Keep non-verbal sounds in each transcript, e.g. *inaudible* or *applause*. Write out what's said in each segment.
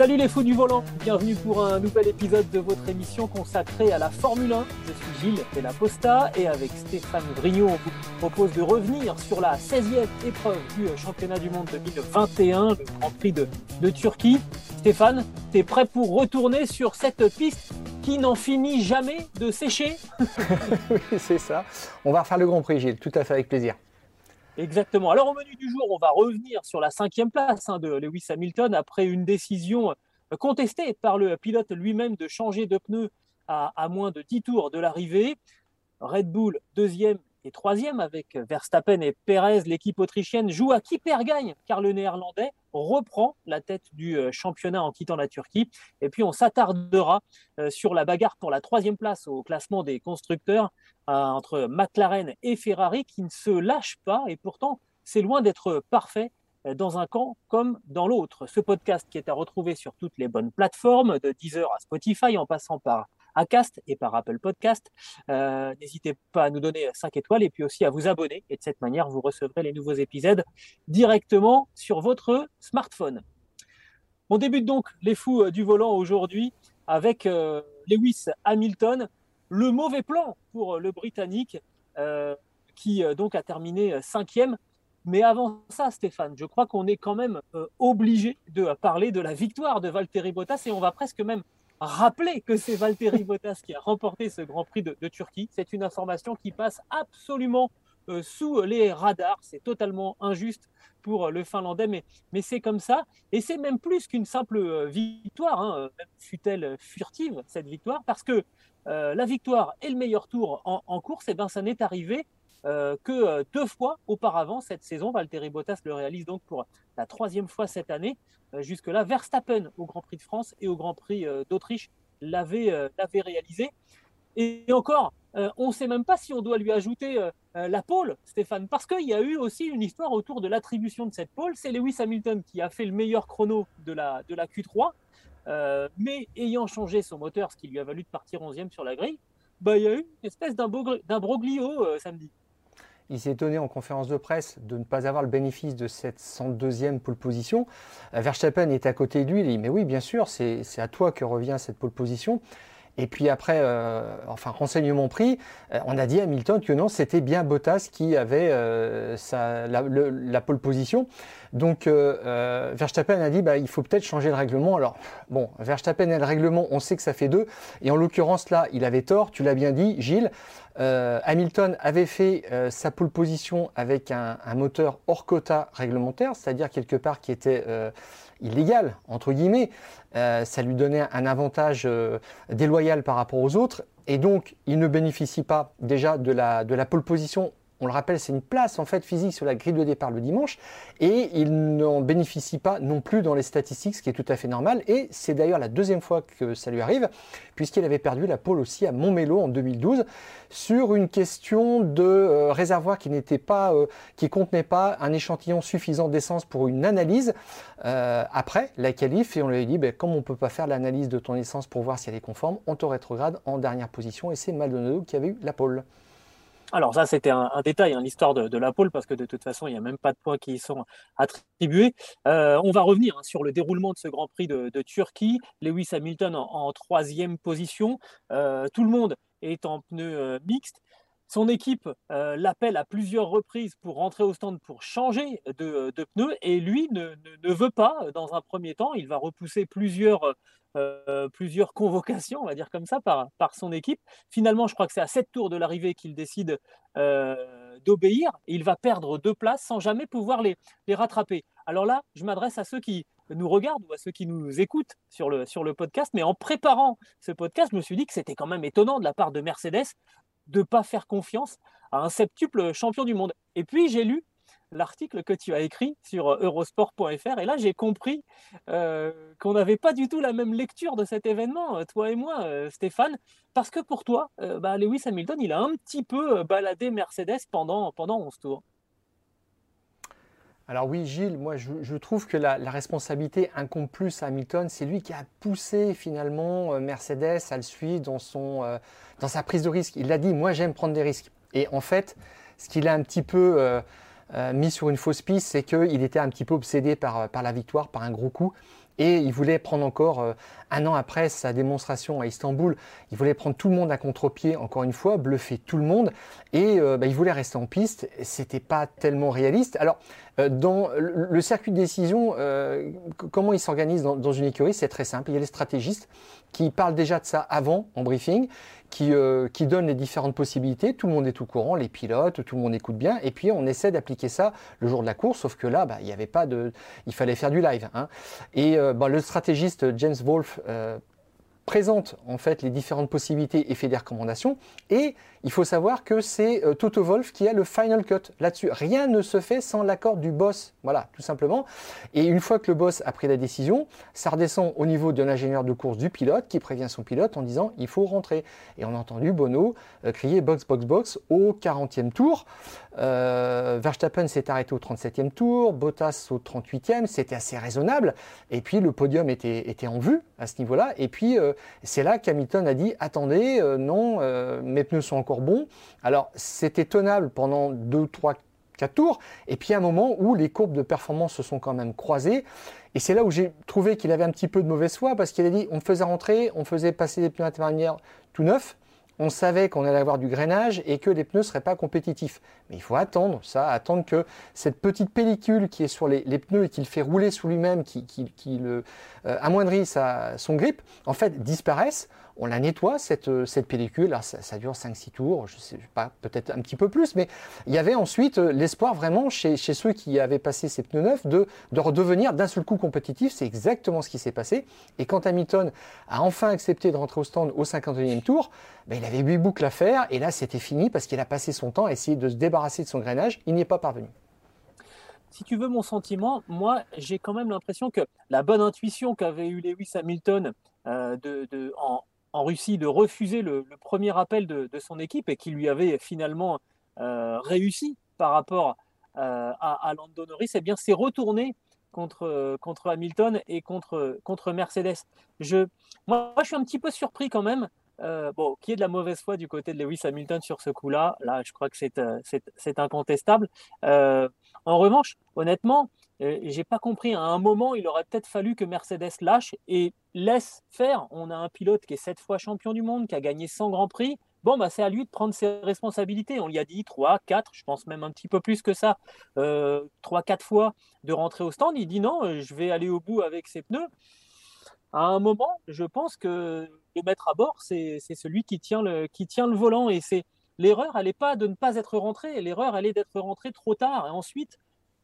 Salut les fous du volant, bienvenue pour un nouvel épisode de votre émission consacrée à la Formule 1. Je suis Gilles Pellaposta et avec Stéphane Brignot, on vous propose de revenir sur la 16e épreuve du championnat du monde 2021, le Grand Prix de, de Turquie. Stéphane, t'es prêt pour retourner sur cette piste qui n'en finit jamais de sécher? *laughs* Oui, c'est ça. On va refaire le Grand Prix, Gilles, tout à fait avec plaisir. Exactement. Alors au menu du jour, on va revenir sur la cinquième place hein, de Lewis Hamilton après une décision euh, contestée par le pilote lui-même de changer de pneu à, à moins de 10 tours de l'arrivée. Red Bull deuxième et troisième avec Verstappen et Perez. L'équipe autrichienne joue à qui perd gagne car le néerlandais reprend la tête du euh, championnat en quittant la Turquie. Et puis on s'attardera euh, sur la bagarre pour la troisième place au classement des constructeurs euh, entre McLaren et Ferrari qui ne se lâchent pas et pourtant c'est loin d'être parfait dans un camp comme dans l'autre. Ce podcast qui est à retrouver sur toutes les bonnes plateformes, de Deezer à Spotify en passant par Acast et par Apple Podcast. Euh, N'hésitez pas à nous donner 5 étoiles et puis aussi à vous abonner. Et de cette manière, vous recevrez les nouveaux épisodes directement sur votre smartphone. On débute donc les fous euh, du volant aujourd'hui avec euh, Lewis Hamilton. Le mauvais plan pour le Britannique euh, qui euh, donc a terminé cinquième. Mais avant ça, Stéphane, je crois qu'on est quand même euh, obligé de parler de la victoire de Valtteri Bottas et on va presque même rappeler que c'est Valtteri Bottas qui a remporté ce Grand Prix de, Turquie. C'est une information qui passe absolument euh, sous les radars. C'est totalement injuste pour le Finlandais, mais, mais c'est comme ça. Et c'est même plus qu'une simple euh, victoire, hein, fut-elle furtive, cette victoire, parce que euh, la victoire et le meilleur tour en, course, eh ben, ça n'est arrivé euh, que euh, deux fois auparavant cette saison. Valtteri Bottas le réalise donc pour la troisième fois cette année. Euh, Jusque-là, Verstappen au Grand Prix de France et au Grand Prix d'Autriche l'avait réalisé. Et, encore, on ne sait même pas si on doit lui ajouter la pole, Stéphane, parce qu'il y a eu aussi une histoire autour de l'attribution de cette pole. C'est Lewis Hamilton qui a fait le meilleur chrono de la, de la Q3, euh, mais ayant changé son moteur, ce qui lui a valu de partir 11e sur la grille, bah, il y a eu une espèce d'imbro- d'imbroglio euh, samedi. Il s'est étonné en conférence de presse de ne pas avoir le bénéfice de cette 102e pole position. Euh, Verstappen est à côté de lui, il dit Mais oui, bien sûr, c'est à toi que revient cette pole position. Et puis après, euh, enfin, renseignement pris, euh, on a dit à Hamilton que non, c'était bien Bottas qui avait euh, la, le- la pole position. Donc Verstappen a dit bah, il faut peut-être changer le règlement. Alors, bon, Verstappen et le règlement, on sait que ça fait deux. Et en l'occurrence, là, il avait tort, tu l'as bien dit, Gilles. Euh, Hamilton avait fait euh, sa pole position avec un, moteur hors quota réglementaire, c'est-à-dire quelque part qui était euh, illégal, entre guillemets. Ça lui donnait un avantage déloyal par rapport aux autres. Et donc, il ne bénéficie pas déjà de la pole position. On le rappelle, c'est une place en fait physique sur la grille de départ le dimanche. Et il n'en bénéficie pas non plus dans les statistiques, ce qui est tout à fait normal. Et c'est d'ailleurs la deuxième fois que ça lui arrive, puisqu'il avait perdu la pole aussi à Montmélo en 2012 sur une question de euh, réservoir qui n'était pas, euh, qui contenait pas un échantillon suffisant d'essence pour une analyse euh, après la qualif. Et on lui a dit, ben, comme on peut pas faire l'analyse de ton essence pour voir si elle est conforme, on te rétrograde en dernière position. Et c'est Maldonado qui avait eu la pole. Alors ça, c'était un, détail, hein, l'histoire de, la pole, parce que de toute façon, il n'y a même pas de points qui y sont attribués. Euh, on va revenir hein, sur le déroulement de ce Grand Prix de, Turquie. Lewis Hamilton en, troisième position. Euh, tout le monde est en pneus euh, mixtes. Son équipe euh, l'appelle à plusieurs reprises pour rentrer au stand pour changer de, de pneus et lui ne, veut pas dans un premier temps. Il va repousser plusieurs, euh, convocations, on va dire comme ça, par, son équipe. Finalement, je crois que c'est à sept tours de l'arrivée qu'il décide euh, d'obéir. Il va perdre deux places sans jamais pouvoir les, rattraper. Alors là, je m'adresse à ceux qui nous regardent ou à ceux qui nous écoutent sur le podcast. Mais en préparant ce podcast, je me suis dit que c'était quand même étonnant de la part de Mercedes de ne pas faire confiance à un septuple champion du monde. Et puis j'ai lu l'article que tu as écrit sur eurosport.fr et là j'ai compris euh, qu'on n'avait pas du tout la même lecture de cet événement, euh, toi et moi, euh, Stéphane, parce que pour toi, bah, Lewis Hamilton, il a un petit peu baladé Mercedes pendant, pendant 11 tours. Alors oui, Gilles, moi je, trouve que la, responsabilité incombe plus à Hamilton. C'est lui qui a poussé finalement Mercedes à le suivre dans, son, dans sa prise de risque. Il l'a dit, moi j'aime prendre des risques. Et en fait, ce qu'il a un petit peu euh, mis sur une fausse piste, c'est qu'il était un petit peu obsédé par, la victoire, par un gros coup. Et il voulait prendre encore, euh, un an après sa démonstration à Istanbul, il voulait prendre tout le monde à contre-pied, encore une fois, bluffer tout le monde. Et euh, bah, il voulait rester en piste. C'était pas tellement réaliste. Alors, dans le circuit de décision, comment il s'organise dans, une écurie C'est très simple. Il y a les stratégistes qui parlent déjà de ça avant, en briefing qui, euh, qui, donne les différentes possibilités. Tout le monde est au courant, les pilotes, tout le monde écoute bien. Et puis on essaie d'appliquer ça le jour de la course, sauf que là, bah, il n'y avait pas de, il fallait faire du live. Hein. Et euh, bah, le stratégiste James Wolf euh, présente en fait les différentes possibilités et fait des recommandations. Et il faut savoir que c'est euh, Toto Wolf qui a le final cut là-dessus. Rien ne se fait sans l'accord du boss. Voilà, tout simplement. Et une fois que le boss a pris la décision, ça redescend au niveau de l'ingénieur de course du pilote qui prévient son pilote en disant il faut rentrer. Et on a entendu Bono euh, crier box, box, box au 40e tour. Euh, Verstappen s'est arrêté au 37e tour, Bottas au 38e, c'était assez raisonnable. Et puis le podium était, en vue à ce niveau-là. Et puis c'est là qu'Hamilton a dit attendez, non, mes pneus sont encore bon. Alors c'était tenable pendant 2, 3, 4 tours. Et puis à un moment où les courbes de performance se sont quand même croisées. Et c'est là où j'ai trouvé qu'il avait un petit peu de mauvaise foi parce qu'il a dit on faisait rentrer, on faisait passer des pneus intermédiaires tout neufs on savait qu'on allait avoir du grainage et que les pneus ne seraient pas compétitifs. Mais il faut attendre ça, attendre que cette petite pellicule qui est sur les, pneus et qui le fait rouler sous lui-même, qui, le euh, amoindrit son grip, en fait disparaisse. On la nettoie, cette, euh, pellicule. ça, dure 5-6 tours, je sais pas, peut-être un petit peu plus, mais il y avait ensuite euh, l'espoir vraiment chez, ceux qui avaient passé ces pneus neufs de, de redevenir d'un seul coup compétitif. C'est exactement ce qui s'est passé. Et quand Hamilton a enfin accepté de rentrer au stand au 51e tour, ben, il avait 8 boucles à faire et là c'était fini parce qu'il a passé son temps à essayer de se débarrasser de son grainage. Il n'y est pas parvenu. Si tu veux mon sentiment, moi j'ai quand même l'impression que la bonne intuition qu'avait eu Lewis Hamilton euh, de, en, Russie de refuser le, premier appel de, son équipe et qui lui avait finalement euh, réussi par rapport euh, à, à, Lando Norris, eh bien c'est retourné contre, Hamilton et contre, Mercedes. Je, moi, je suis un petit peu surpris quand même euh, bon, qui est de la mauvaise foi du côté de Lewis Hamilton sur ce coup-là. Là, je crois que c'est incontestable. En revanche, honnêtement, j'ai pas compris. À un moment, il aurait peut-être fallu que Mercedes lâche et laisse faire. On a un pilote qui est sept fois champion du monde, qui a gagné 100 grands prix. Bon, bah, c'est à lui de prendre ses responsabilités. On lui a dit 3, 4, je pense même un petit peu plus que ça, euh, 3, 4 fois de rentrer au stand. Il dit non, je vais aller au bout avec ses pneus à un moment, je pense que le maître à bord, c'est celui qui tient, le, qui tient le volant. Et l'erreur, elle n'est pas de ne pas être rentré, l'erreur, elle est d'être rentré trop tard. Et ensuite,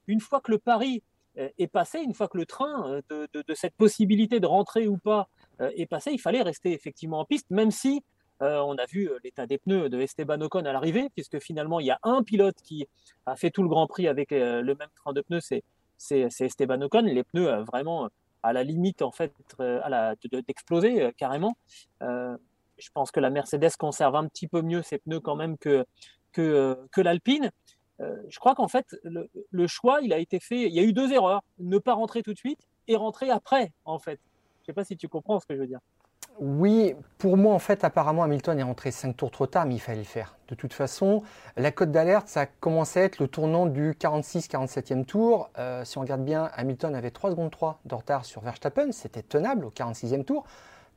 une fois que le pari euh, est passé, une fois que le train euh, de, de, cette possibilité de rentrer ou pas euh, est passé, il fallait rester effectivement en piste, même si on a vu l'état des pneus de Esteban Ocon à l'arrivée, puisque finalement, il y a un pilote qui a fait tout le Grand Prix avec le même train de pneus, c'est Esteban Ocon. Les pneus, vraiment, à la limite en fait à d'exploser euh, carrément. Je pense que la Mercedes conserve un petit peu mieux ses pneus quand même que, que, que l'Alpine. Je crois qu'en fait, le, choix, il a été fait. Il y a eu deux erreurs. Ne pas rentrer tout de suite et rentrer après, en fait. Je ne sais pas si tu comprends ce que je veux dire. Oui, pour moi, en fait, apparemment, Hamilton est rentré 5 tours trop tard, mais il fallait le faire. De toute façon, la cote d'alerte, ça a commencé à être le tournant du 46-47e tour. Euh, si on regarde bien, Hamilton avait 3 secondes 3 de retard sur Verstappen, c'était tenable au 46e tour.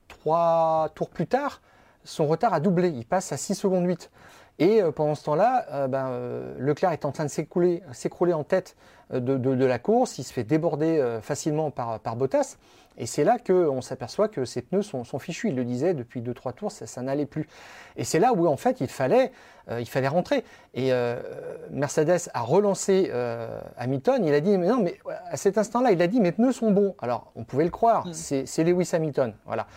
3 tours plus tard, son retard a doublé, il passe à 6 secondes 8. Et pendant ce temps-là, ben, Leclerc est en train de s'écrouler en tête de, la course, il se fait déborder facilement par, par Bottas. Et c'est là qu'on s'aperçoit que ces pneus sont, fichus. Il le disait depuis 2-3 tours, ça, n'allait plus. Et c'est là où en fait il fallait, euh, il fallait rentrer. Et euh, Mercedes a relancé euh, Hamilton. Il a dit mais non, mais à cet instant-là, il a dit mes pneus sont bons. Alors on pouvait le croire, mm. c'est Lewis Hamilton, voilà.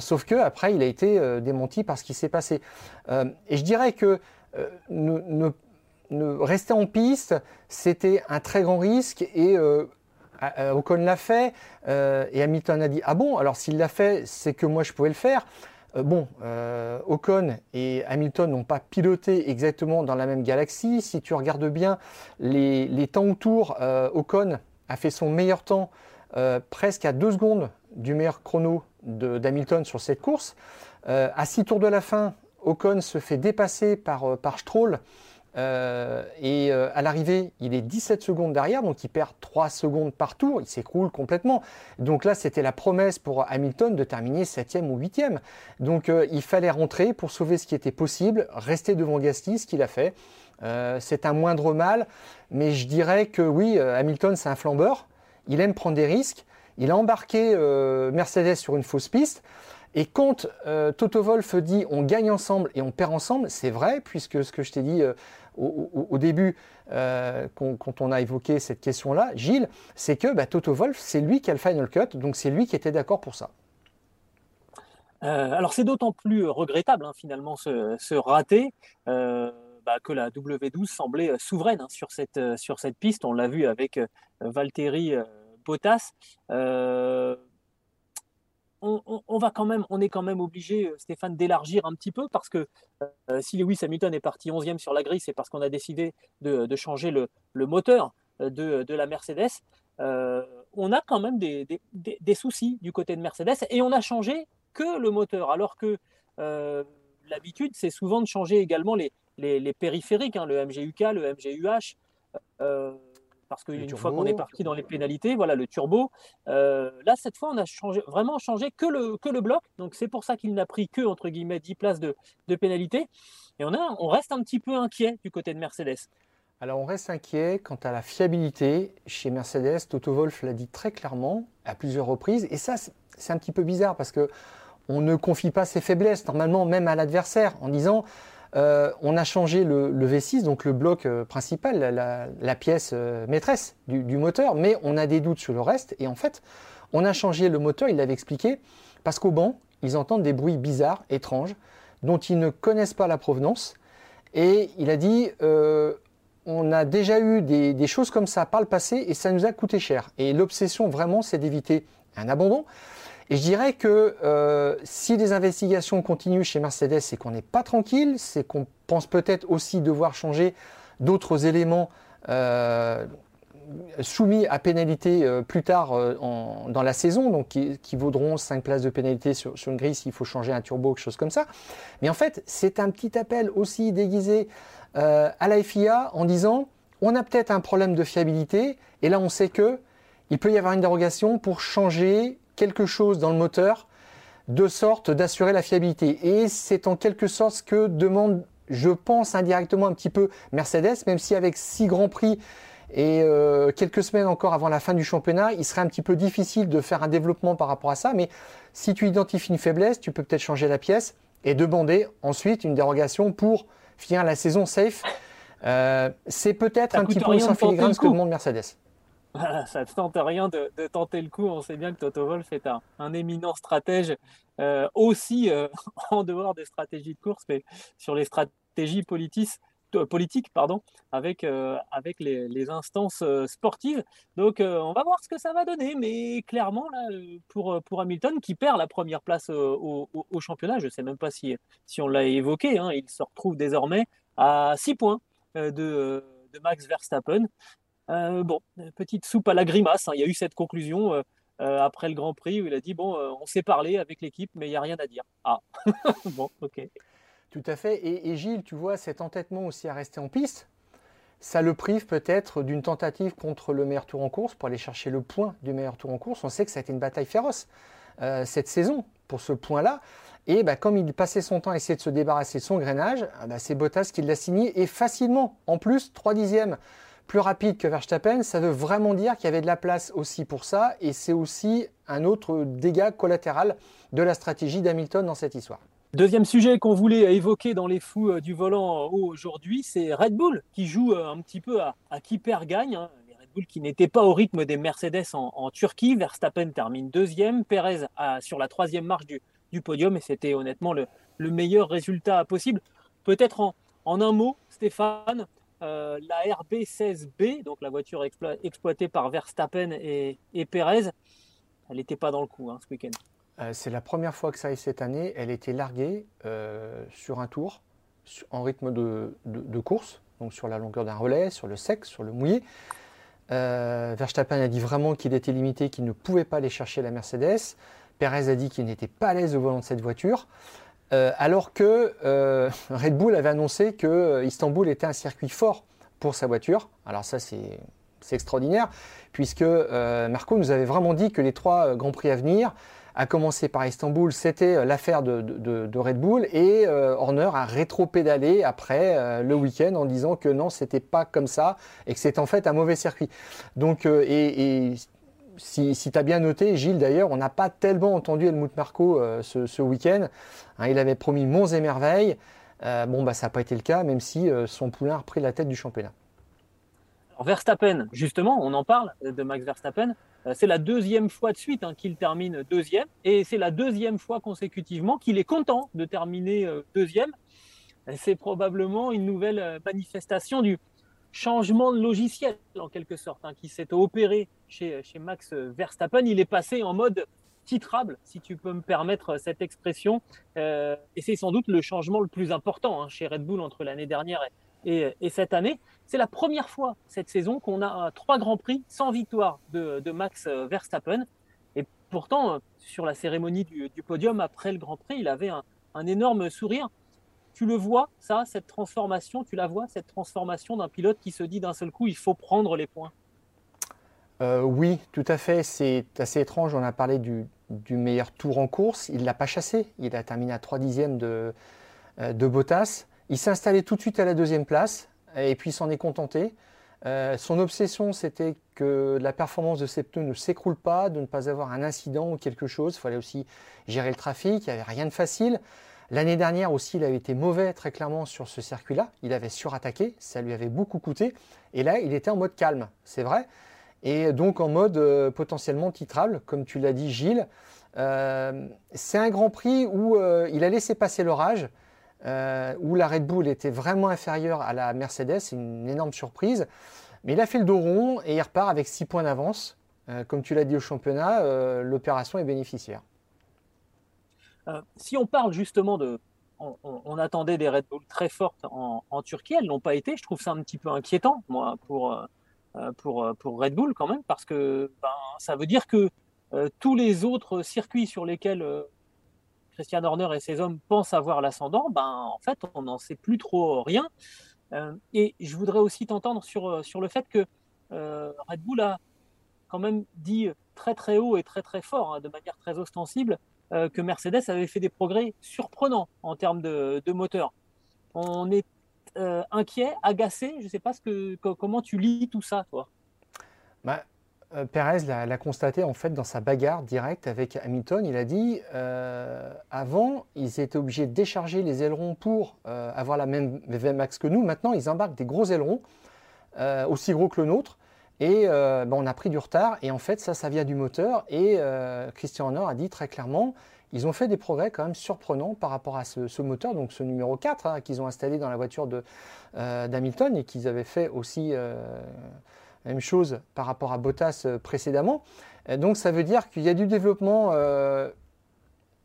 sauf que après il a été démenti par ce qui s'est passé. et je dirais que ne, rester en piste, c'était un très grand risque et ah, euh, Ocon l'a fait euh, et Hamilton a dit ah bon alors s'il l'a fait c'est que moi je pouvais le faire. Euh, bon, Ocon et Hamilton n'ont pas piloté exactement dans la même galaxie. Si tu regardes bien les, temps autour, Ocon a fait son meilleur temps presque à deux secondes du meilleur chrono d'Hamilton sur cette course. à six tours de la fin, Ocon se fait dépasser par Stroll euh, et euh, à l'arrivée, il est 17 secondes derrière, donc il perd 3 secondes par tour, il s'écroule complètement. Donc là, c'était la promesse pour Hamilton de terminer 7e ou 8e. Donc euh, il fallait rentrer pour sauver ce qui était possible, rester devant Gasly, ce qu'il a fait. c'est un moindre mal, mais je dirais que oui, Hamilton, c'est un flambeur. Il aime prendre des risques. Il a embarqué Mercedes sur une fausse piste. Et quand Toto Wolff dit on gagne ensemble et on perd ensemble, c'est vrai, puisque ce que je t'ai dit au, début, euh, quand, on a évoqué cette question-là, Gilles, c'est que bah, Toto Wolf, c'est lui qui a le final cut, donc c'est lui qui était d'accord pour ça. Euh, alors c'est d'autant plus regrettable hein, finalement ce, raté euh, bah, que la W12 semblait souveraine hein, sur, cette, sur cette piste. On l'a vu avec Valtteri Bottas on, va quand même, on est quand même obligé, euh, Stéphane, d'élargir un petit peu parce que euh, si Lewis Hamilton est parti 11e sur la grille, c'est parce qu'on a décidé de, changer le, moteur euh, de, la Mercedes. on a quand même des, soucis du côté de Mercedes et on a changé que le moteur, alors que l'habitude, c'est souvent de changer également les, périphériques, hein, le MGUK, le MGUH parce qu'une fois qu'on est parti dans les pénalités, voilà le turbo. Euh, là, cette fois, on a changé, vraiment changé que le, que le bloc. Donc, c'est pour ça qu'il n'a pris que, entre guillemets, 10 places de, de pénalité. Et on, a, on reste un petit peu inquiet du côté de Mercedes. Alors, on reste inquiet quant à la fiabilité chez Mercedes. Toto Wolff l'a dit très clairement à plusieurs reprises. Et ça, c'est un petit peu bizarre parce que on ne confie pas ses faiblesses, normalement, même à l'adversaire, en disant euh, on a changé le, V6, donc le bloc euh, principal, la, pièce euh, maîtresse du, moteur, mais on a des doutes sur le reste. Et en fait, on a changé le moteur, il l'avait expliqué, parce qu'au banc, ils entendent des bruits bizarres, étranges, dont ils ne connaissent pas la provenance. Et il a dit, on a déjà eu des, des, choses comme ça par le passé et ça nous a coûté cher. Et l'obsession vraiment, c'est d'éviter un abandon. Et je dirais que euh, si les investigations continuent chez Mercedes, c'est qu'on n'est pas tranquille, c'est qu'on pense peut-être aussi devoir changer d'autres éléments euh, soumis à pénalité euh, plus tard dans la saison, donc qui, vaudront 5 places de pénalité sur, une grille s'il faut changer un turbo, quelque chose comme ça. Mais en fait, c'est un petit appel aussi déguisé à la FIA en disant on a peut-être un problème de fiabilité, et là on sait que il peut y avoir une dérogation pour changer quelque chose dans le moteur de sorte d'assurer la fiabilité. Et c'est en quelque sorte ce que demande, je pense indirectement un petit peu Mercedes, même si avec six grands prix et euh, quelques semaines encore avant la fin du championnat, il serait un petit peu difficile de faire un développement par rapport à ça. Mais si tu identifies une faiblesse, tu peux peut-être changer la pièce et demander ensuite une dérogation pour finir la saison safe. Euh, c'est peut-être un petit peu sans filigrane ce que demande Mercedes. Ça ne tente rien de, tenter le coup. On sait bien que Toto Wolff est un, éminent stratège, euh, aussi euh, *laughs* en dehors des stratégies de course, mais sur les stratégies euh, politiques, pardon, avec, avec les, instances sportives. Donc, on va voir ce que ça va donner. Mais clairement, là, pour, pour Hamilton, qui perd la première place au, championnat, je ne sais même pas si, si on l'a évoqué, hein, il se retrouve désormais à 6 points de, de Max Verstappen. Euh, bon, petite soupe à la grimace. Hein. Il y a eu cette conclusion euh, euh, après le Grand Prix où il a dit bon, on s'est parlé avec l'équipe, mais il n'y a rien à dire. Ah, *laughs* bon, ok. Tout à fait. Et, Gilles, tu vois, cet entêtement aussi à rester en piste, ça le prive peut-être d'une tentative contre le meilleur tour en course pour aller chercher le point du meilleur tour en course. On sait que ça a été une bataille féroce cette saison pour ce point-là. Et bah, comme il passait son temps à essayer de se débarrasser de son grainage, ah bah, c'est Bottas qui l'a signé et facilement. En plus, 3 dixièmes plus rapide que Verstappen, ça veut vraiment dire qu'il y avait de la place aussi pour ça et c'est aussi un autre dégât collatéral de la stratégie d'Hamilton dans cette histoire. Deuxième sujet qu'on voulait évoquer dans les fous euh, du volant aujourd'hui, c'est Red Bull qui joue euh, un petit peu à, qui perd gagne. Hein. Les Red Bull qui n'étaient pas au rythme des Mercedes en, Turquie. Verstappen termine deuxième, Perez sur la troisième marche du, podium et c'était honnêtement le, meilleur résultat possible. Peut-être en, un mot, Stéphane, la RB16B, donc la voiture exploitée par Verstappen et, et Perez, elle n'était pas dans le coup hein, ce week-end. Euh, c'est la première fois que ça arrive cette année. Elle était larguée euh, sur un tour, en rythme de, course, donc sur la longueur d'un relais, sur le sec, sur le mouillé. Euh, Verstappen a dit vraiment qu'il était limité, qu'il ne pouvait pas aller chercher la Mercedes. Perez a dit qu'il n'était pas à l'aise au volant de cette voiture. Alors que *laughs* Red Bull avait annoncé que Istanbul était un circuit fort pour sa voiture. Alors ça, c'est extraordinaire, puisque Marco nous avait vraiment dit que les trois Grands Prix à venir, à commencer par Istanbul, c'était euh, l'affaire de, Red Bull et euh, Horner a rétro-pédalé après euh, le week-end en disant que non, c'était pas comme ça et que c'est en fait un mauvais circuit. Donc, et, si, tu as bien noté, Gilles d'ailleurs, on n'a pas tellement entendu Helmut Marco ce, week-end. Hein, il avait promis monts et merveilles. bon, bah, ça n'a pas été le cas, même si son poulain a repris la tête du championnat. Verstappen, justement, on en parle de Max Verstappen. Euh, c'est la deuxième fois de suite hein, qu'il termine deuxième et c'est la deuxième fois consécutivement qu'il est content de terminer euh, deuxième. C'est probablement une nouvelle euh, manifestation du changement de logiciel en quelque sorte hein, qui s'est opéré chez, chez Max Verstappen. Il est passé en mode titrable, si tu peux me permettre cette expression. et c'est sans doute le changement le plus important hein, chez Red Bull entre l'année dernière et, et, cette année, c'est la première fois cette saison qu'on a trois grands prix sans victoire de, Max Verstappen. Et pourtant, euh, sur la cérémonie du, podium après le Grand Prix, il avait un, énorme sourire. Tu le vois, ça, cette transformation, tu la vois, cette transformation d'un pilote qui se dit d'un seul coup, il faut prendre les points. Euh, oui, tout à fait. C'est assez étrange. On a parlé du, meilleur tour en course. Il ne l'a pas chassé. Il a terminé à 3 dixièmes de, euh, de Bottas. Il s'est installé tout de suite à la deuxième place et puis s'en est contenté. Euh, son obsession, c'était que la performance de ses pneus ne s'écroule pas, de ne pas avoir un incident ou quelque chose. Il fallait aussi gérer le trafic, il n'y avait rien de facile. L'année dernière aussi, il avait été mauvais très clairement sur ce circuit-là. Il avait surattaqué, ça lui avait beaucoup coûté. Et là, il était en mode calme, c'est vrai. Et donc en mode euh, potentiellement titrable, comme tu l'as dit Gilles. Euh, c'est un Grand Prix où il a laissé passer l'orage. Euh, où la Red Bull était vraiment inférieure à la Mercedes, c'est une énorme surprise. Mais il a fait le dos rond et il repart avec 6 points d'avance. Euh, comme tu l'as dit au championnat, euh, l'opération est bénéficiaire. Si on parle justement de... On, attendait des Red Bull très fortes en, Turquie, elles n'ont pas été. Je trouve ça un petit peu inquiétant, moi, pour, pour, pour Red Bull quand même, parce que ben, ça veut dire que tous les autres circuits sur lesquels Christian Horner et ses hommes pensent avoir l'ascendant, ben, en fait, on n'en sait plus trop rien. Euh, et je voudrais aussi t'entendre sur, euh, sur le fait que euh, Red Bull a quand même dit très très haut et très très fort, hein, de manière très ostensible, que Mercedes avait fait des progrès surprenants en termes de, moteur. On est inquiet, agacé, je ne sais pas ce que, comment tu lis tout ça, toi? Bah, euh, Perez l'a constaté en fait dans sa bagarre directe avec Hamilton. Il a dit euh, avant, ils étaient obligés de décharger les ailerons pour euh, avoir la même VMAX que nous. Maintenant, ils embarquent des gros ailerons aussi gros que le nôtre. Et ben, on a pris du retard. Et en fait, ça, ça vient du moteur. Et Christian Horner a dit très clairement ils ont fait des progrès quand même surprenants par rapport à ce, moteur, donc ce numéro 4 hein, qu'ils ont installé dans la voiture d'Hamilton et qu'ils avaient fait aussi même chose par rapport à Bottas euh, précédemment. Euh, donc ça veut dire qu'il y a du développement. Euh,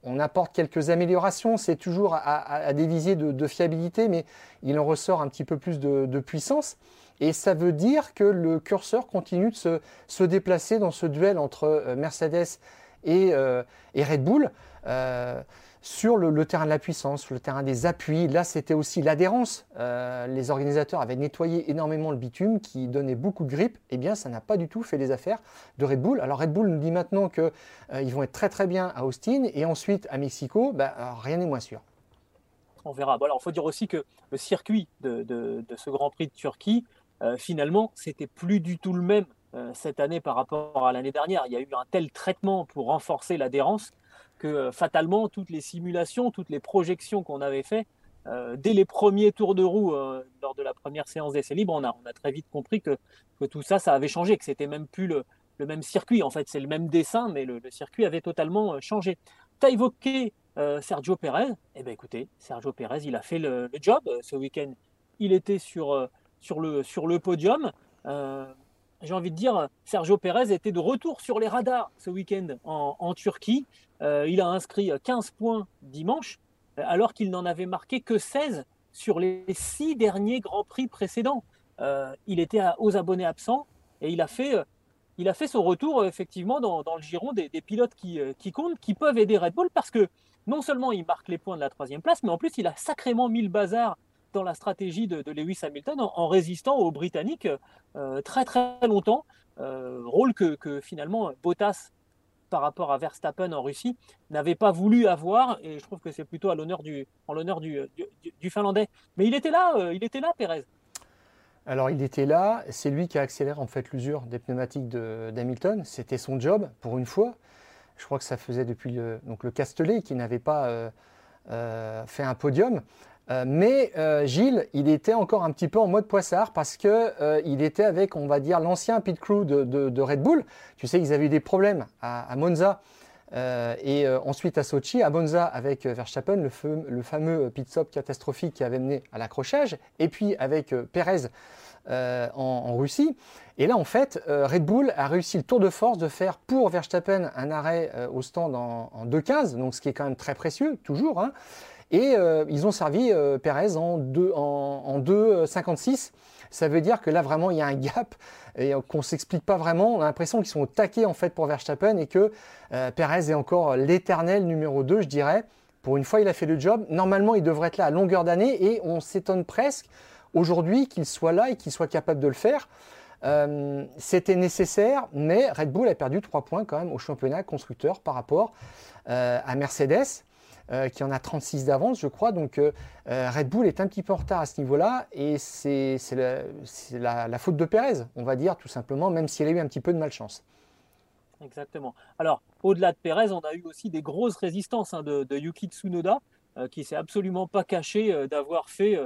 on apporte quelques améliorations, c'est toujours à, des visées de, fiabilité, mais il en ressort un petit peu plus de, puissance. Et ça veut dire que le curseur continue de se, déplacer dans ce duel entre Mercedes et, Red Bull. sur le, terrain de la puissance, sur le terrain des appuis. Là, c'était aussi l'adhérence. Euh, les organisateurs avaient nettoyé énormément le bitume qui donnait beaucoup de grippe. Eh bien, ça n'a pas du tout fait les affaires de Red Bull. Alors, Red Bull nous dit maintenant qu'ils euh, vont être très très bien à Austin et ensuite à Mexico. Bah, rien n'est moins sûr. On verra. Bon, alors, il faut dire aussi que le circuit de, ce Grand Prix de Turquie, euh, finalement, c'était plus du tout le même cette année par rapport à l'année dernière. Il y a eu un tel traitement pour renforcer l'adhérence que euh, fatalement, toutes les simulations, toutes les projections qu'on avait fait euh, dès les premiers tours de roue euh, lors de la première séance d'essai libre, on a, on a très vite compris que, tout ça, ça avait changé, que c'était même plus le, le, même circuit. En fait, c'est le même dessin, mais le, circuit avait totalement changé. Tu as évoqué Sergio Pérez. Eh bien, écoutez, Sergio Pérez, il a fait le, job ce week-end. Il était sur, sur, le, sur le podium j'ai envie de dire, Sergio Pérez était de retour sur les radars ce week-end en, Turquie. Euh, il a inscrit 15 points dimanche, alors qu'il n'en avait marqué que 16 sur les six derniers Grands Prix précédents. Euh, il était aux abonnés absents et il a fait, euh, il a fait son retour effectivement dans, le giron des, pilotes qui, qui, comptent, qui peuvent aider Red Bull parce que non seulement il marque les points de la troisième place, mais en plus il a sacrément mis le bazar dans la stratégie de, Lewis Hamilton en, résistant aux Britanniques euh, très très longtemps. Euh, rôle que, finalement Bottas par rapport à Verstappen en Russie n'avait pas voulu avoir et je trouve que c'est plutôt en l'honneur du, Finlandais. Mais il était là, euh, il était là, Pérez. Alors il était là, c'est lui qui a accéléré en fait l'usure des pneumatiques d'Hamilton. C'était son job pour une fois. Je crois que ça faisait depuis le, donc le Castellet qui n'avait pas fait un podium. Euh, mais euh, Gilles, il était encore un petit peu en mode poissard parce qu'il euh, était avec, on va dire, l'ancien pit crew de, Red Bull. Tu sais, ils avaient eu des problèmes à, Monza et ensuite à Sochi, à Monza avec Verstappen, le, fameux pit stop catastrophique qui avait mené à l'accrochage, et puis avec Perez en, Russie. Et là, en fait, Red Bull a réussi le tour de force de faire pour Verstappen un arrêt au stand en, en 2.15, donc ce qui est quand même très précieux, toujours. Hein. Et euh, ils ont servi euh, Perez en 2,56. En, Ça veut dire que là, vraiment, il y a un gap et qu'on ne s'explique pas vraiment. On a l'impression qu'ils sont au taquet en fait, pour Verstappen et que euh, Perez est encore l'éternel numéro 2, je dirais. Pour une fois, il a fait le job. Normalement, il devrait être là à longueur d'année et on s'étonne presque aujourd'hui qu'il soit là et qu'il soit capable de le faire. C'était nécessaire, mais Red Bull a perdu 3 points quand même au championnat constructeur par rapport à Mercedes. Euh, qui en a 36 d'avance, je crois. Donc euh, euh, Red Bull est un petit peu en retard à ce niveau-là et c'est la, faute de Pérez, on va dire tout simplement, même s'il a eu un petit peu de malchance. Exactement. Alors, au-delà de Pérez, on a eu aussi des grosses résistances hein, de, Yuki Tsunoda, qui s'est absolument pas caché d'avoir fait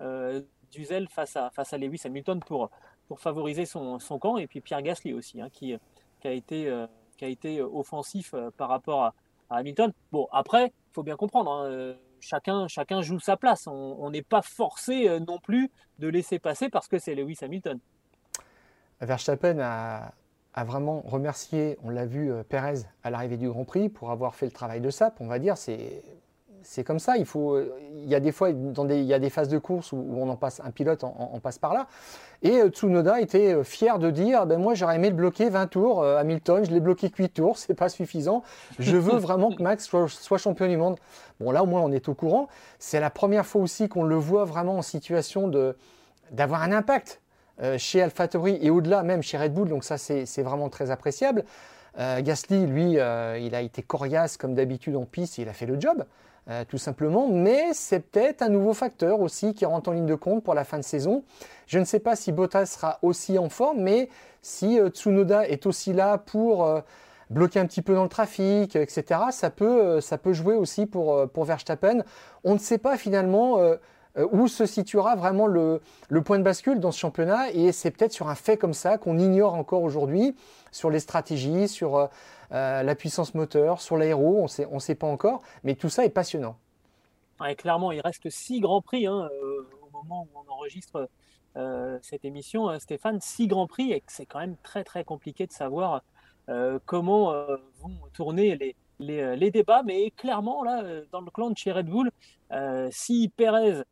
du zèle face à, face à Lewis Hamilton pour, pour favoriser son, camp, et puis Pierre Gasly aussi, hein, qui, qui, a été, qui a été offensif par rapport à, Hamilton. Bon, après, faut bien comprendre, hein, euh, chacun, chacun joue sa place. On n'est pas forcé euh, non plus de laisser passer parce que c'est Lewis Hamilton. Verstappen a, vraiment remercié, on l'a vu, euh, Perez à l'arrivée du Grand Prix pour avoir fait le travail de SAP. On va dire, c'est c'est comme ça. Il, faut, il y a des fois, dans des, il y a des phases de course où, on en passe, un pilote en, passe par là. Et euh, Tsunoda était euh, fier de dire ben Moi, j'aurais aimé le bloquer 20 tours. Euh, Hamilton, je l'ai bloqué 8 tours, c'est pas suffisant. Je veux *laughs* vraiment que Max soit, champion du monde. Bon, là, au moins, on est au courant. C'est la première fois aussi qu'on le voit vraiment en situation de, d'avoir un impact chez AlphaTauri et au-delà, même chez Red Bull. Donc, ça, c'est, vraiment très appréciable. Gasly, lui, il a été coriace comme d'habitude en piste, il a fait le job. Euh, tout simplement. Mais c'est peut-être un nouveau facteur aussi qui rentre en ligne de compte pour la fin de saison. Je ne sais pas si Bottas sera aussi en forme, mais si euh, Tsunoda est aussi là pour euh, bloquer un petit peu dans le trafic, etc., ça peut, ça peut jouer aussi pour, pour Verstappen. On ne sait pas finalement où se situera vraiment le, le, point de bascule dans ce championnat, et c'est peut-être sur un fait comme ça qu'on ignore encore aujourd'hui, sur les stratégies, sur euh, la puissance moteur, sur l'aéro, on sait, ne sait pas encore, mais tout ça est passionnant. clairement, il reste six grands prix hein, euh, au moment où on enregistre euh, cette émission, Stéphane, six grands prix, et c'est quand même très très compliqué de savoir comment vont tourner les, les, débats, mais clairement, là, dans le clan de chez Red Bull, si Perez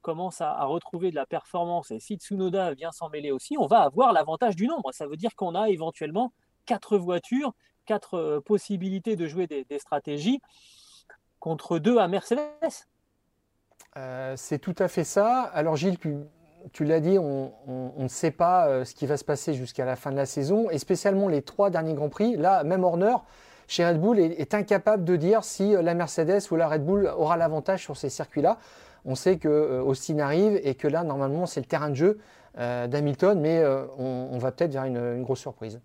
commence à, retrouver de la performance et si Tsunoda vient s'en mêler aussi, on va avoir l'avantage du nombre. Ça veut dire qu'on a éventuellement quatre voitures quatre euh, possibilités de jouer des, stratégies. contre deux à Mercedes. c'est tout à fait ça. Alors Gilles, tu, l'as dit, on, ne sait pas ce qui va se passer jusqu'à la fin de la saison, et spécialement les trois derniers Grands Prix. Là, même Horner, chez Red Bull, est, incapable de dire si la Mercedes ou la Red Bull aura l'avantage sur ces circuits-là. On sait que Austin arrive et que là, normalement, c'est le terrain de jeu euh, d'Hamilton, mais euh, on, va peut-être vers une, grosse surprise.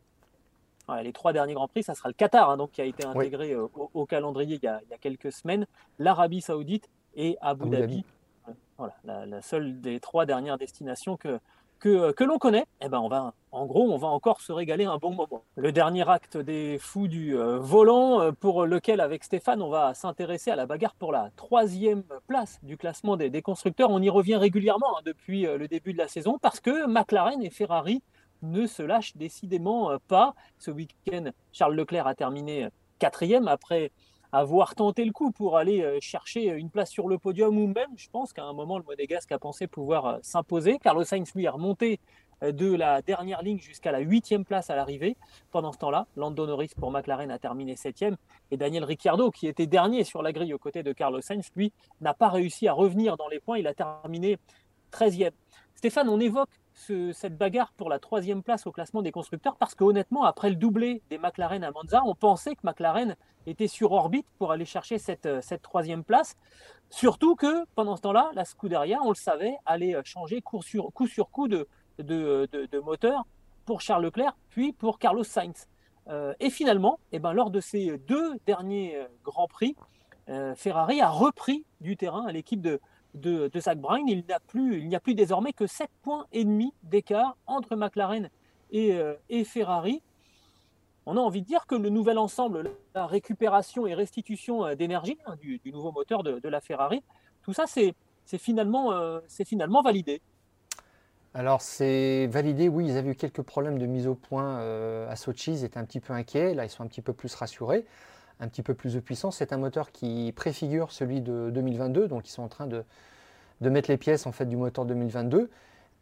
Les trois derniers Grands Prix, ça sera le Qatar, hein, donc, qui a été intégré euh, au, calendrier il y, a, quelques semaines, l'Arabie Saoudite et Abu, Dhabi. Voilà, la, seule des trois dernières destinations que, que, que l'on connaît, eh ben on va, en gros, on va encore se régaler un bon moment. Le dernier acte des fous du euh, volant, euh, pour lequel, avec Stéphane, on va s'intéresser à la bagarre pour la troisième place du classement des, constructeurs. On y revient régulièrement hein, depuis euh, le début de la saison parce que McLaren et Ferrari ne se lâchent décidément pas. Ce week-end, Charles Leclerc a terminé quatrième après avoir tenté le coup pour aller euh, chercher une place sur le podium ou même, je pense qu'à un moment, le Monégasque a pensé pouvoir euh, s'imposer. Carlos Sainz, lui, est remonté euh, de la dernière ligne jusqu'à la huitième place à l'arrivée. Pendant ce temps-là, Lando Norris pour McLaren a terminé septième et Daniel Ricciardo, qui était dernier sur la grille aux côtés de Carlos Sainz, lui, n'a pas réussi à revenir dans les points. Il a terminé treizième. Stéphane, on évoque cette bagarre pour la troisième place au classement des constructeurs parce qu'honnêtement, après le doublé des McLaren à Monza, on pensait que McLaren était sur orbite pour aller chercher cette, euh, troisième place. Surtout que pendant ce temps-là, la Scuderia, on le savait, allait euh, changer coup sur coup, de, moteur pour Charles Leclerc, puis pour Carlos Sainz. Euh, et finalement, eh ben, lors de ces deux derniers Grands Prix, Ferrari a repris du terrain à l'équipe de, de, Zach Brown. Il n'y a, plus, il a plus désormais que 7 points et demi d'écart entre McLaren et, et Ferrari on a envie de dire que le nouvel ensemble, la récupération et restitution euh, d'énergie hein, du, nouveau moteur de, la Ferrari, tout ça, c'est finalement, euh, finalement validé. Alors c'est validé, oui, ils avaient eu quelques problèmes de mise au point euh, à Sochi, ils étaient un petit peu inquiets, là ils sont un petit peu plus rassurés, un petit peu plus de puissance. C'est un moteur qui préfigure celui de 2022, donc ils sont en train de, mettre les pièces en fait du moteur 2022.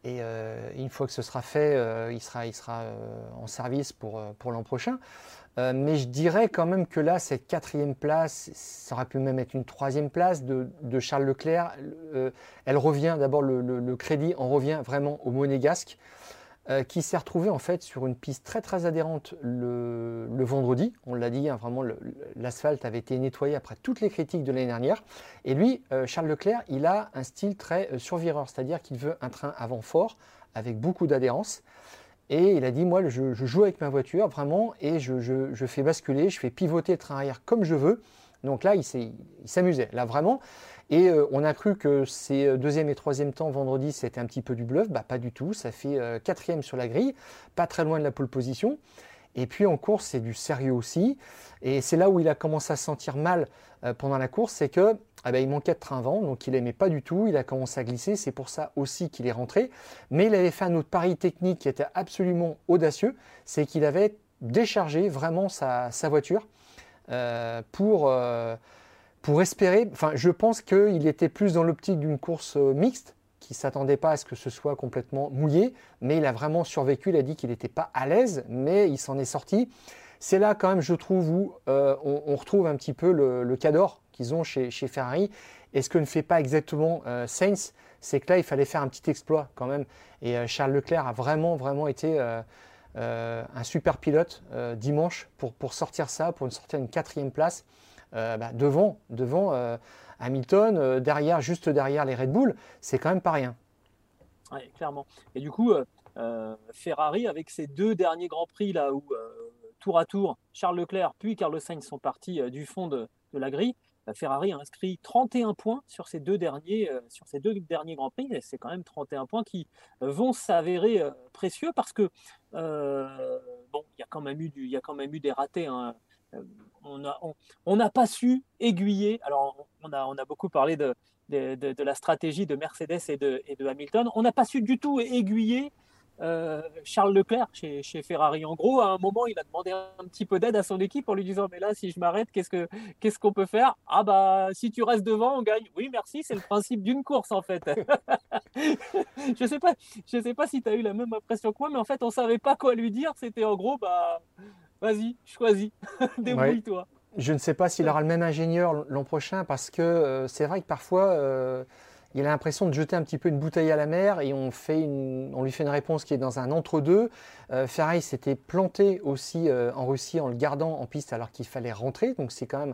Et euh, une fois que ce sera fait, euh, il sera, euh, en service pour, l'an prochain. mais je dirais quand même que là, cette quatrième place, ça aurait pu même être une troisième place de, de Charles Leclerc. elle revient, d'abord le, le, crédit en revient vraiment au monégasque. Euh, qui s'est retrouvé en fait sur une piste très très adhérente le, vendredi. On l'a dit, hein, vraiment l'asphalte avait été nettoyé après toutes les critiques de l'année dernière. Et lui, euh, Charles Leclerc, il a un style très euh, survireur, c'est-à-dire qu'il veut un train avant fort avec beaucoup d'adhérence. Et il a dit, moi, je, joue avec ma voiture vraiment et je, je, fais basculer, je fais pivoter le train arrière comme je veux. Donc là, il s'amusait, là vraiment. Et euh, on a cru que ces euh, deuxième et troisième temps vendredi, c'était un petit peu du bluff. Bah, pas du tout. Ça fait euh, quatrième sur la grille, pas très loin de la pole position. Et puis en course, c'est du sérieux aussi. Et c'est là où il a commencé à se sentir mal pendant la course, c'est que ah bah, il manquait de train vent, donc il n'aimait pas du tout. Il a commencé à glisser. C'est pour ça aussi qu'il est rentré. Mais il avait fait un autre pari technique qui était absolument audacieux, c'est qu'il avait déchargé vraiment sa, voiture pour pour espérer, enfin, je pense qu'il était plus dans l'optique d'une course euh, mixte, qui s'attendait pas à ce que ce soit complètement mouillé, mais il a vraiment survécu, il a dit qu'il n'était pas à l'aise, mais il s'en est sorti. C'est là quand même, je trouve, où euh, on, retrouve un petit peu le, le cador qu'ils ont chez, Ferrari. Et ce que ne fait pas exactement euh, Sainz, c'est que là, il fallait faire un petit exploit quand même. Et Charles Leclerc a vraiment, vraiment été un super pilote dimanche pour, pour sortir ça, pour sortir une quatrième place. Euh, bah, devant, devant euh, Hamilton, euh, derrière, juste derrière les Red Bull, c'est quand même pas rien. Clairement. Et du coup, Ferrari, avec ses deux derniers Grands Prix, là où tour à tour, Charles Leclerc puis Carlos Sainz sont partis du fond de, la grille, bah, Ferrari a inscrit 31 points sur ces deux derniers, Grands Prix. C'est quand même 31 points qui vont s'avérer précieux parce que, bon, il y, a quand même eu il y a quand même eu des ratés. Hein on n'a pas su aiguiller. Alors, on a, beaucoup parlé de, la stratégie de Mercedes et de, Hamilton. On n'a pas su du tout aiguiller euh, Charles Leclerc chez, Ferrari. En gros, à un moment, il a demandé un petit peu d'aide à son équipe en lui disant Mais là, si je m'arrête, qu'est-ce qu'on peut faire? Ah, bah, si tu restes devant, on gagne. Oui, merci, c'est le principe d'une course, en fait. *laughs* je ne sais, pas, sais pas si tu as eu la même impression que moi, mais en fait, on ne savait pas quoi lui dire. C'était en gros, bah vas-y, choisis, *laughs* débrouille-toi. Je ne sais pas s'il aura le même ingénieur l'an prochain parce que c'est vrai que parfois il a l'impression de jeter un petit peu une bouteille à la mer et on, lui fait une réponse qui est dans un entre-deux. Euh, s'était planté aussi euh, en Russie en le gardant en piste alors qu'il fallait rentrer. Donc c'est quand même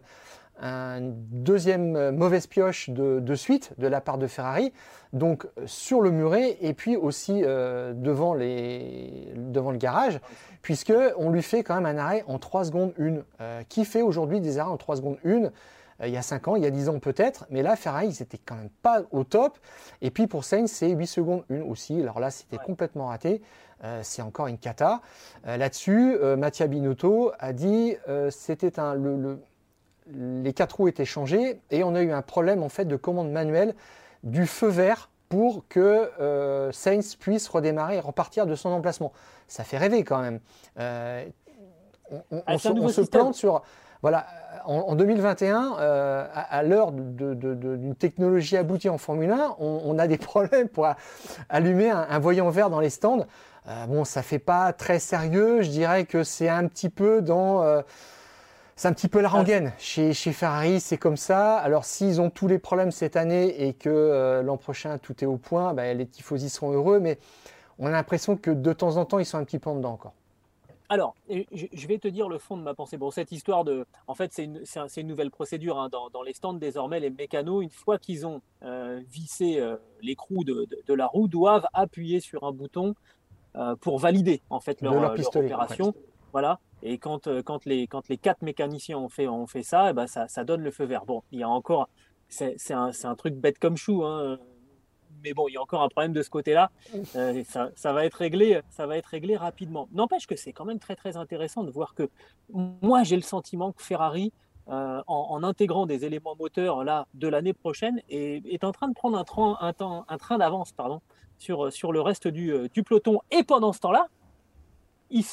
une deuxième euh, mauvaise pioche de, suite de la part de Ferrari. Donc sur le muret et puis aussi devant, les, devant le garage, puisque on lui fait quand même un arrêt en 3 secondes 1. qui fait aujourd'hui des arrêts en 3 secondes 1 euh, il y a 5 ans, il y a 10 ans peut-être, mais là, Ferrari, ils n'étaient quand même pas au top. Et puis pour Sainz, c'est 8 secondes 1 aussi. Alors là, c'était complètement raté. Euh, c'est encore une cata. Euh, là-dessus, Mattia Binotto a dit c'était un, le, les quatre roues étaient changées et on a eu un problème en fait de commande manuelle du feu vert pour que Sainz puisse redémarrer et repartir de son emplacement. Ça fait rêver quand même. on, ah, se plante sur voilà, en, 2021, euh, à, l'heure d'une technologie aboutie en Formule 1, on, a des *laughs* problèmes pour allumer un, voyant vert dans les stands. Euh, bon, ça fait pas très sérieux. Je dirais que c'est un petit peu dans, euh, c'est un petit peu la rengaine. Chez, Ferrari, c'est comme ça. Alors, s'ils ont tous les problèmes cette année et que l'an prochain tout est au point, ben, les tifosi seront heureux. Mais on a l'impression que de temps en temps, ils sont un petit peu en dedans encore. Alors, je vais te dire le fond de ma pensée. Bon, cette histoire de. En fait, c'est une, nouvelle procédure. Hein. Dans, les stands, désormais, les mécanos, une fois qu'ils ont euh, vissé euh, l'écrou de, la roue, doivent appuyer sur un bouton euh, pour valider en fait leur, opération. Voilà. Et quand, les, quatre mécaniciens ont fait, ça, eh ben ça, donne le feu vert. Bon, il y a encore. C'est un, truc bête comme chou. Hein mais bon, il y a encore un problème de ce côté-là. Euh, ça, va être réglé, ça va être réglé rapidement. N'empêche que c'est quand même très très intéressant de voir que moi j'ai le sentiment que Ferrari, euh, en, intégrant des éléments moteurs là de l'année prochaine, est, en train de prendre un train, d'avance, sur le reste du, euh, du peloton. Et pendant ce temps-là, ils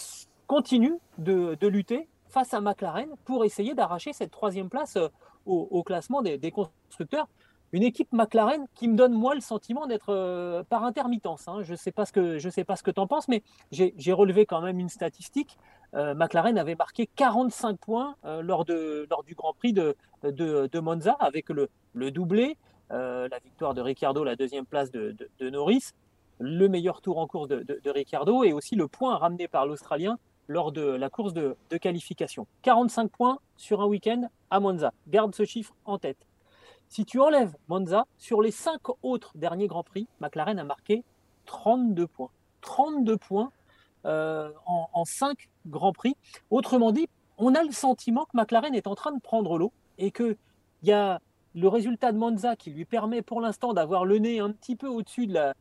continuent de, de, lutter face à McLaren pour essayer d'arracher cette troisième place au, au classement des, constructeurs une équipe McLaren qui me donne moi le sentiment d'être euh, par intermittence. Hein. Je ne sais pas ce que tu en penses, mais j'ai relevé quand même une statistique. Euh, McLaren avait marqué 45 points euh, lors, de, lors du Grand Prix de, de, Monza avec le, le doublé, la victoire de Ricciardo, la deuxième place de, Norris, le meilleur tour en course de, Ricciardo et aussi le point ramené par l'Australien lors de la course de, qualification. 45 points sur un week-end à Monza. Garde ce chiffre en tête. Si tu enlèves Monza, sur les cinq autres derniers Grands Prix, McLaren a marqué 32 points. 32 points euh, en, en 5 Grands Prix. Autrement dit, on a le sentiment que McLaren est en train de prendre l'eau et qu'il y a le résultat de Monza qui lui permet pour l'instant d'avoir le nez un petit peu au-dessus de la,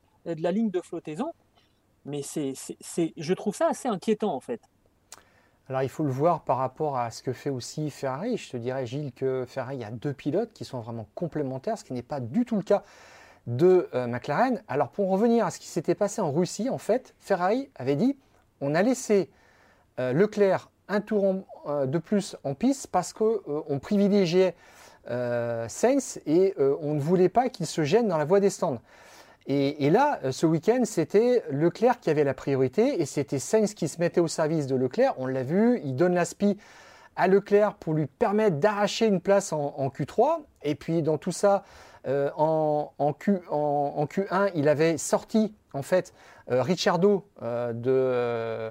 ligne de flottaison. Mais je trouve ça assez inquiétant en fait. Alors il faut le voir par rapport à ce que fait aussi Ferrari. Je te dirais Gilles que Ferrari a deux pilotes qui sont vraiment complémentaires, ce qui n'est pas du tout le cas de euh, McLaren. Alors pour revenir à ce qui s'était passé en Russie, en fait, Ferrari avait dit on a laissé euh, Leclerc un tour euh, de plus en piste parce qu'on privilégiait Sainz et on ne voulait pas qu'il se gêne dans la voie des stands. Et, là, euh, ce week-end, c'était Leclerc qui avait la priorité et c'était Sainz qui se mettait au service de Leclerc. On l'a vu, il donne l'aspi à Leclerc pour lui permettre d'arracher une place en, Q3. Et puis dans tout ça, euh, en, Q, 1 il avait sorti en fait euh, Ricciardo de,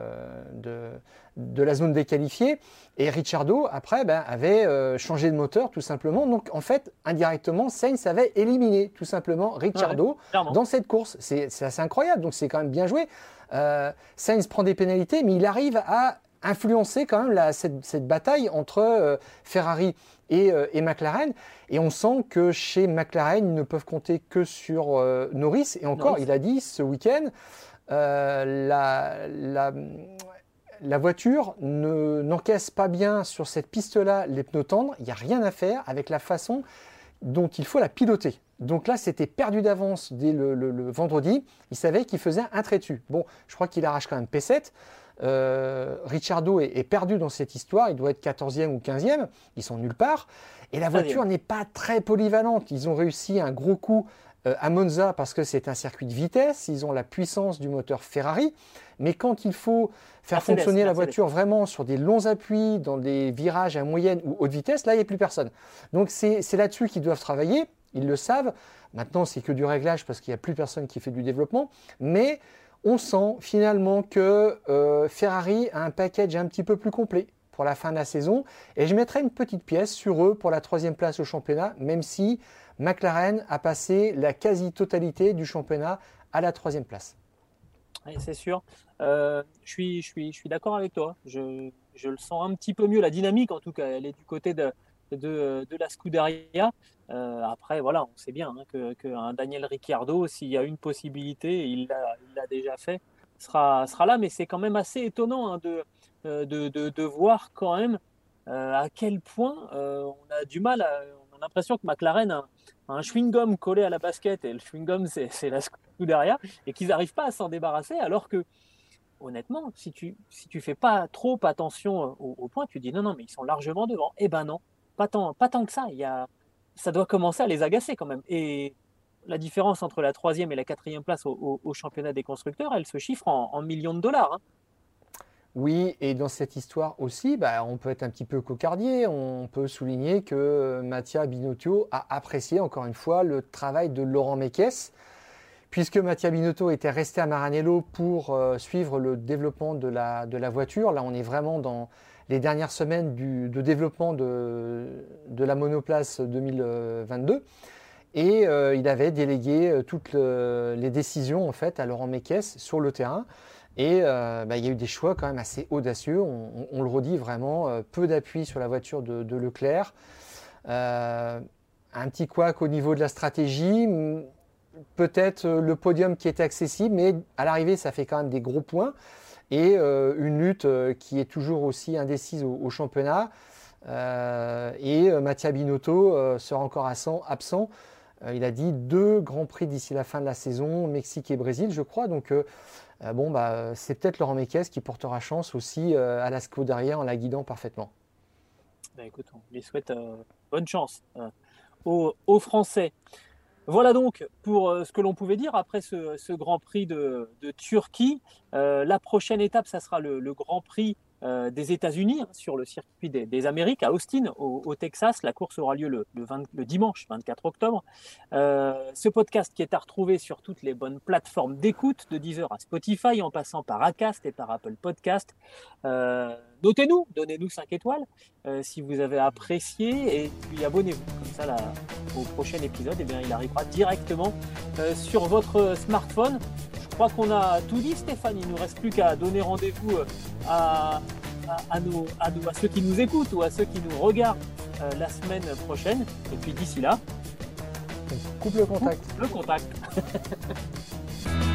de la zone déqualifiée. Et Ricciardo, après, ben, avait euh, changé de moteur tout simplement. Donc, en fait, indirectement, Sainz avait éliminé tout simplement Ricciardo dans cette course. C'est assez incroyable. Donc, c'est quand même bien joué. Euh, Sainz prend des pénalités, mais il arrive à influencer quand même cette, bataille entre euh, Ferrari et, McLaren. Et on sent que chez McLaren, ils ne peuvent compter que sur Norris. Et encore, il a dit ce week-end, la, la voiture n'encaisse pas bien sur cette piste-là les pneus tendres. Il n'y a rien à faire avec la façon dont il faut la piloter. Donc là, c'était perdu d'avance dès le, vendredi. Il savait qu'il faisait un trait dessus. Bon, je crois qu'il arrache quand même P7. Euh, Ricciardo est, perdu dans cette histoire. Il doit être 14e ou 15e. Ils sont nulle part. Et la voiture n'est pas très polyvalente. Ils ont réussi un gros coup à Monza parce que c'est un circuit de vitesse, ils ont la puissance du moteur Ferrari, mais quand il faut faire fonctionner la voiture vraiment sur des longs appuis, dans des virages à moyenne ou haute vitesse, là, il n'y a plus personne. Donc c'est là-dessus qu'ils doivent travailler, ils le savent. Maintenant, c'est que du réglage parce qu'il n'y a plus personne qui fait du développement, mais on sent finalement que euh, Ferrari a un package un petit peu plus complet pour la fin de la saison. Et je mettrai une petite pièce sur eux pour la troisième place au championnat, même si McLaren a passé la quasi-totalité du championnat à la troisième place. Oui, c'est sûr. Euh, je suis, d'accord avec toi. Je, je, le sens un petit peu mieux. La dynamique, en tout cas, elle est du côté de, de, de la Scuderia. Euh, après, voilà, on sait bien hein, que, Daniel Ricciardo, s'il y a une possibilité, il l'a déjà fait, sera, sera là. Mais c'est quand même assez étonnant hein, de, euh, de, de, voir quand même euh, à quel point on a du mal. on a l'impression que McLaren a, un chewing-gum collé à la basket et le chewing-gum, *laughs* c'est la Scuderia et qu'ils n'arrivent pas à s'en débarrasser alors que honnêtement, si tu si tu fais pas trop attention au, au, point, tu dis non non mais ils sont largement devant. Eh ben non, pas tant pas tant que ça. Il y a ça doit commencer à les agacer quand même. Et la différence entre la troisième et la quatrième place au, championnat des constructeurs, elle se chiffre en, millions de dollars. Hein. Oui, et dans cette histoire aussi, bah, on peut être un petit peu cocardier. On peut souligner que Mattia Binotto a apprécié encore une fois le travail de Laurent Mekies, puisque Mattia Binotto était resté à Maranello pour euh, suivre le développement de la, de la voiture. Là, on est vraiment dans les dernières semaines de développement de, la monoplace 2022. Et euh, il avait délégué euh, toutes les décisions en fait à Laurent Mekies sur le terrain. Et euh, bah, il y a eu des choix quand même assez audacieux. On, le redit vraiment, peu d'appui sur la voiture de, Leclerc. un petit couac au niveau de la stratégie. Peut-être le podium qui était accessible, mais à l'arrivée, ça fait quand même des gros points et euh, une lutte euh, qui est toujours aussi indécise au, championnat. Euh, et Mattia Binotto sera encore absent. il a dit deux grands prix d'ici la fin de la saison, Mexique et Brésil, je crois. Donc, bon, bah, c'est peut-être Laurent Mekies qui portera chance aussi à la Scuderia en la guidant parfaitement. Bah, écoute, on lui souhaite bonne chance aux Français. Voilà donc pour euh, ce que l'on pouvait dire après ce, Grand Prix de, Turquie. Euh, la prochaine étape, ça sera le, Grand Prix euh, des États-Unis hein, sur le circuit des, Amériques à Austin, au, Texas. La course aura lieu le, le, dimanche 24 octobre. ce podcast qui est à retrouver sur toutes les bonnes plateformes d'écoute, de Deezer à Spotify, en passant par Acast et par Apple Podcast. Notez-nous, donnez-nous 5 étoiles si vous avez apprécié et puis abonnez-vous. Comme ça, là, au prochain épisode, eh bien, il arrivera directement euh, sur votre smartphone. Je crois qu'on a tout dit, Stéphane. Il ne nous reste plus qu'à donner rendez-vous euh, à, à, nos, à, à, ceux qui nous écoutent ou à ceux qui nous regardent euh, la semaine prochaine. Et puis d'ici là, coupe le contact. le contact. *laughs*